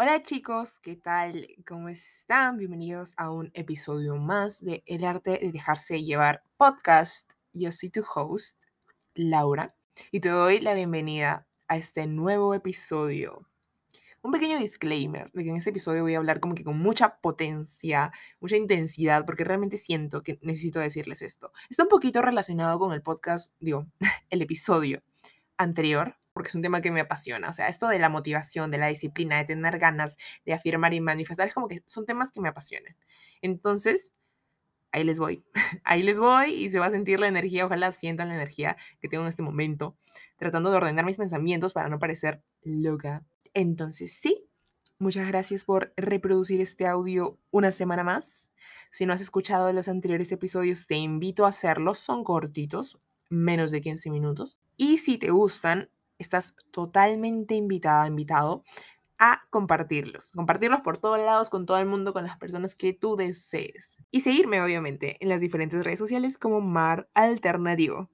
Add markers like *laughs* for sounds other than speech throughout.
Hola chicos, ¿qué tal? ¿Cómo están? Bienvenidos a un episodio más de El arte de dejarse llevar podcast. Yo soy tu host, Laura, y te doy la bienvenida a este nuevo episodio. Un pequeño disclaimer de que en este episodio voy a hablar como que con mucha potencia, mucha intensidad, porque realmente siento que necesito decirles esto. Está un poquito relacionado con el podcast, digo, *laughs* el episodio anterior, porque es un tema que me apasiona. O sea, esto de la motivación, de la disciplina, de tener ganas de afirmar y manifestar, es como que son temas que me apasionan. Entonces, ahí les voy. *laughs* Ahí les voy y se va a sentir la energía, ojalá sientan la energía que tengo en este momento, tratando de ordenar mis pensamientos para no parecer loca. Entonces, sí, muchas gracias por reproducir este audio una semana más. Si no has escuchado los anteriores episodios, te invito a hacerlo. Son cortitos, menos de 15 minutos. Y si te gustan, estás totalmente invitada, invitado a compartirlos. Compartirlos por todos lados, con todo el mundo, con las personas que tú desees. Y seguirme, obviamente, en las diferentes redes sociales como Mar Alternativo.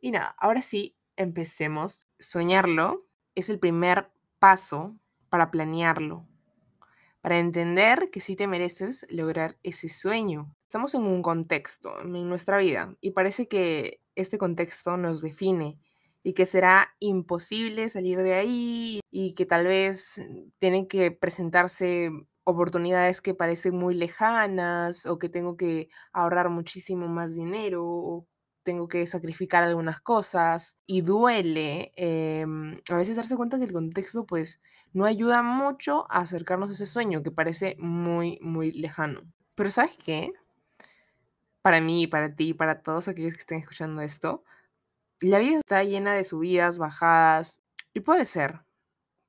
Y nada, ahora sí, empecemos. Soñarlo es el primer paso para planearlo, para entender que sí te mereces lograr ese sueño. Estamos en un contexto en nuestra vida y parece que este contexto nos define y que será imposible salir de ahí y que tal vez tienen que presentarse oportunidades que parecen muy lejanas o que tengo que ahorrar muchísimo más dinero o tengo que sacrificar algunas cosas y duele em, a veces darse cuenta que el contexto pues no ayuda mucho a acercarnos a ese sueño que parece muy muy lejano. Pero ¿sabes qué? Para mí, para ti, para todos aquellos que estén escuchando esto, la vida está llena de subidas, bajadas, y puede ser,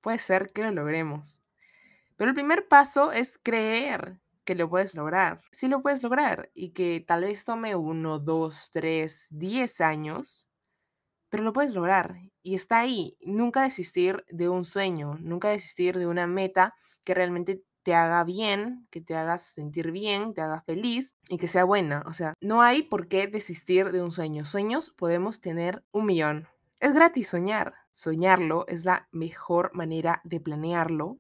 puede ser que lo logremos. Pero el primer paso es creer que lo puedes lograr. Sí lo puedes lograr y que tal vez tome uno, dos, tres, diez años, pero lo puedes lograr. Y está ahí. Nunca desistir de un sueño, nunca desistir de una meta que realmente te haga bien, que te haga sentir bien, te haga feliz y que sea buena. O sea, no hay por qué desistir de un sueño. Sueños podemos tener un millón. Es gratis soñar. Soñarlo es la mejor manera de planearlo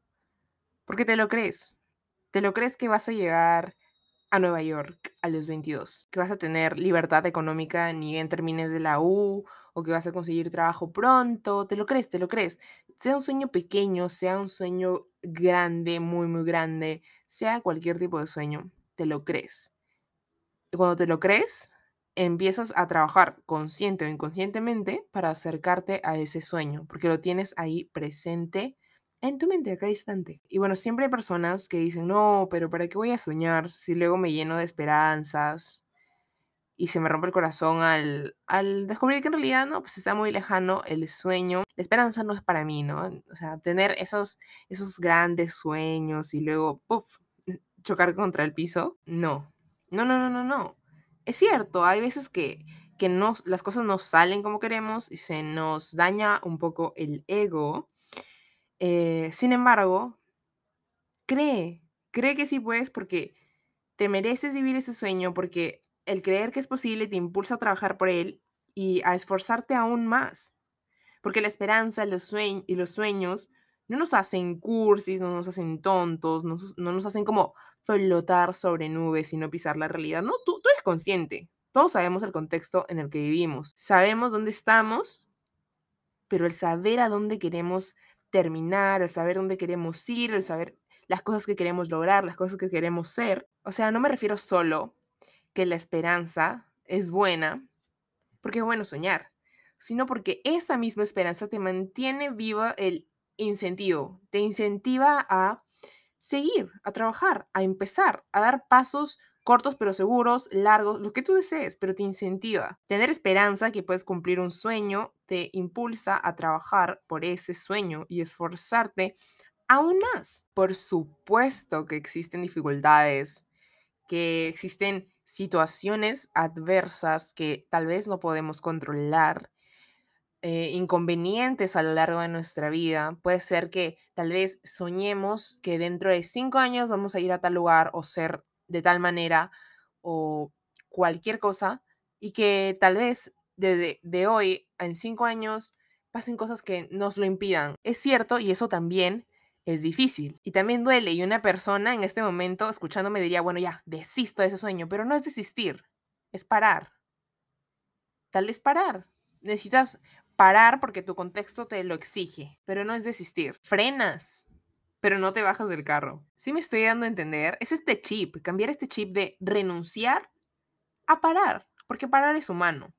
porque te lo crees. Te lo crees que vas a llegar a Nueva York a los 22, que vas a tener libertad económica ni bien termines de la U o que vas a conseguir trabajo pronto, te lo crees, te lo crees. Sea un sueño pequeño, sea un sueño grande, muy, muy grande, sea cualquier tipo de sueño, te lo crees. Cuando te lo crees, empiezas a trabajar consciente o inconscientemente para acercarte a ese sueño, porque lo tienes ahí presente en tu mente a cada instante. Y bueno, siempre hay personas que dicen, no, pero ¿para qué voy a soñar si luego me lleno de esperanzas? Y se me rompe el corazón al, al descubrir que en realidad no, pues está muy lejano el sueño. La esperanza no es para mí, ¿no? O sea, tener esos, esos grandes sueños y luego, puff, *laughs* chocar contra el piso, no. No, no, no, no, no. Es cierto, hay veces que, que no, las cosas no salen como queremos y se nos daña un poco el ego eh, sin embargo, cree, cree que sí puedes porque te mereces vivir ese sueño, porque el creer que es posible te impulsa a trabajar por él y a esforzarte aún más. Porque la esperanza los y los sueños no nos hacen cursis, no nos hacen tontos, no, no, nos hacen como flotar sobre nubes y no pisar la realidad. No, tú, tú eres consciente. Todos sabemos el contexto en el que vivimos. Sabemos dónde estamos, pero el saber a dónde queremos terminar, el saber dónde queremos ir, el saber las cosas que queremos lograr, las cosas que queremos ser. O sea, no me refiero solo que la esperanza es buena, porque es bueno soñar, sino porque esa misma esperanza te mantiene viva el incentivo, te incentiva a seguir, a trabajar, a empezar, a dar pasos cortos pero seguros, largos, lo que tú desees, pero te incentiva. Tener esperanza que puedes cumplir un sueño te impulsa a trabajar por ese sueño y esforzarte aún más. Por supuesto que existen dificultades, que existen situaciones adversas que tal vez no podemos controlar, eh, inconvenientes a lo largo de nuestra vida. Puede ser que tal vez soñemos que dentro de cinco años vamos a ir a tal lugar o ser de tal manera o cualquier cosa y que tal vez de, de hoy en cinco años pasen cosas que nos lo impidan. Es cierto y eso también es difícil y también duele. Y una persona en este momento escuchándome diría, bueno, ya, desisto de ese sueño, pero no es desistir, es parar. Tal vez parar. Necesitas parar porque tu contexto te lo exige, pero no es desistir. Frenas, pero no te bajas del carro. Si me estoy dando a entender, es este chip, cambiar este chip de renunciar a parar, porque parar es humano.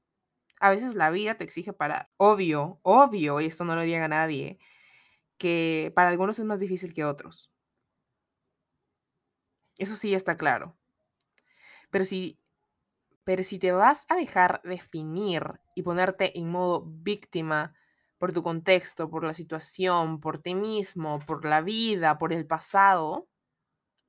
A veces la vida te exige parar. Obvio, obvio, y esto no lo diga nadie, que para algunos es más difícil que otros. Eso sí está claro. Pero si, pero si te vas a dejar definir y ponerte en modo víctima por tu contexto, por la situación, por ti mismo, por la vida, por el pasado,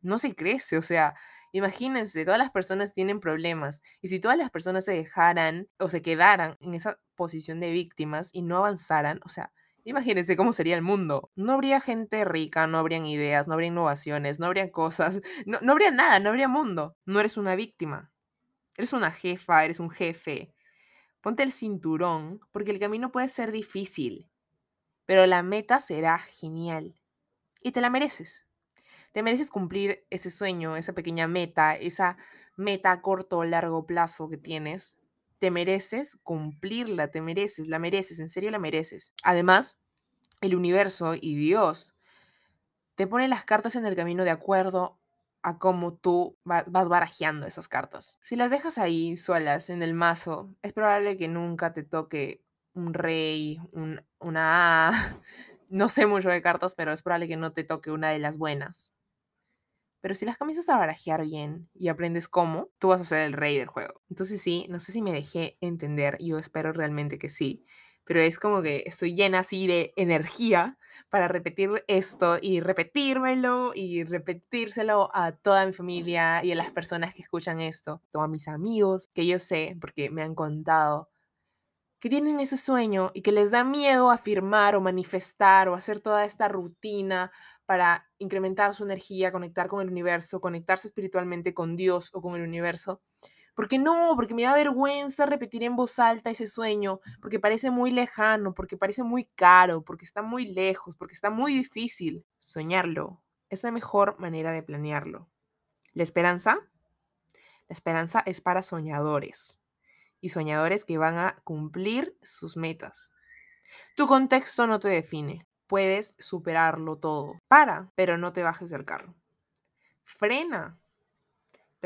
no se crece. O sea, imagínense, todas las personas tienen problemas y si todas las personas se dejaran o se quedaran en esa posición de víctimas y no avanzaran, o sea, Imagínense cómo sería el mundo. No habría gente rica, no habrían ideas, no habría innovaciones, no habrían cosas, *laughs* no, no habría nada, no habría mundo. No eres una víctima. Eres una jefa, eres un jefe. Ponte el cinturón, porque el camino puede ser difícil, pero la meta será genial. Y te la mereces. Te mereces cumplir ese sueño, esa pequeña meta, esa meta a corto o largo plazo que tienes te mereces cumplirla, te mereces, la mereces, en serio la mereces. Además, el universo y Dios te ponen las cartas en el camino de acuerdo a cómo tú vas barajeando esas cartas. Si las dejas ahí solas en el mazo, es probable que nunca te toque un rey, una A. *laughs* No sé mucho de cartas, pero es probable que no te toque una de las buenas. Pero si las comienzas a barajear bien y aprendes cómo, tú vas a ser el rey del juego. Entonces sí, no sé si me dejé entender, yo espero realmente que sí, pero es como que estoy llena así de energía para repetir esto y repetírmelo y repetírselo a toda mi familia y a las personas que escuchan esto, a mis amigos, que yo sé, porque me han contado que tienen ese sueño y que les da miedo afirmar o manifestar o hacer toda esta rutina para incrementar su energía, conectar con el universo, conectarse espiritualmente con Dios o con el universo. Porque no, porque me da vergüenza repetir en voz alta ese sueño, porque parece muy lejano, porque parece muy caro, porque está muy lejos, porque está muy difícil. Soñarlo es la mejor manera de planearlo. La esperanza, la esperanza es para soñadores y soñadores que van a cumplir sus metas. Tu contexto no te define, puedes superarlo todo. Para, pero no te bajes del carro. Frena,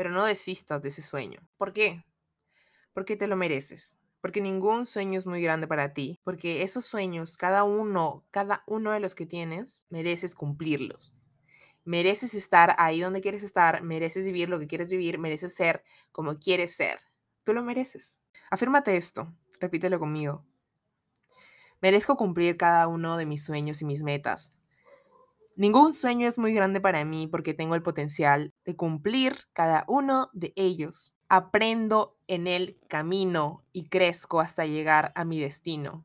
pero no desistas de ese sueño. ¿Por qué? Porque te lo mereces. Porque ningún sueño es muy grande para ti. Porque esos sueños, cada uno, cada uno de los que tienes, mereces cumplirlos. Mereces estar ahí donde quieres estar, mereces vivir lo que quieres vivir, mereces ser como quieres ser. Tú lo mereces. Afírmate esto, repítelo conmigo. Merezco cumplir cada uno de mis sueños y mis metas. Ningún sueño es muy grande para mí porque tengo el potencial de cumplir cada uno de ellos. Aprendo en el camino y crezco hasta llegar a mi destino.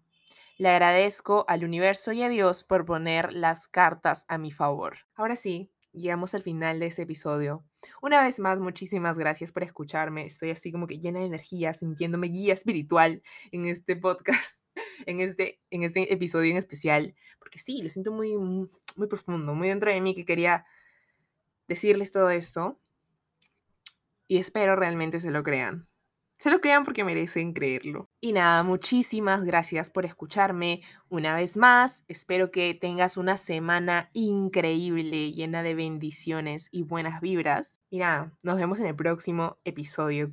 Le agradezco al universo y a Dios por poner las cartas a mi favor. Ahora sí, llegamos al final de este episodio. Una vez más, muchísimas gracias por escucharme. Estoy así como que llena de energía, sintiéndome guía espiritual en este podcast *laughs* en este, en este episodio en especial, porque sí, lo siento muy, muy profundo, muy dentro de mí que quería decirles todo esto y espero realmente se lo crean. Se lo crean porque merecen creerlo. Y nada, muchísimas gracias por escucharme una vez más. Espero que tengas una semana increíble, llena de bendiciones y buenas vibras. Y nada, nos vemos en el próximo episodio.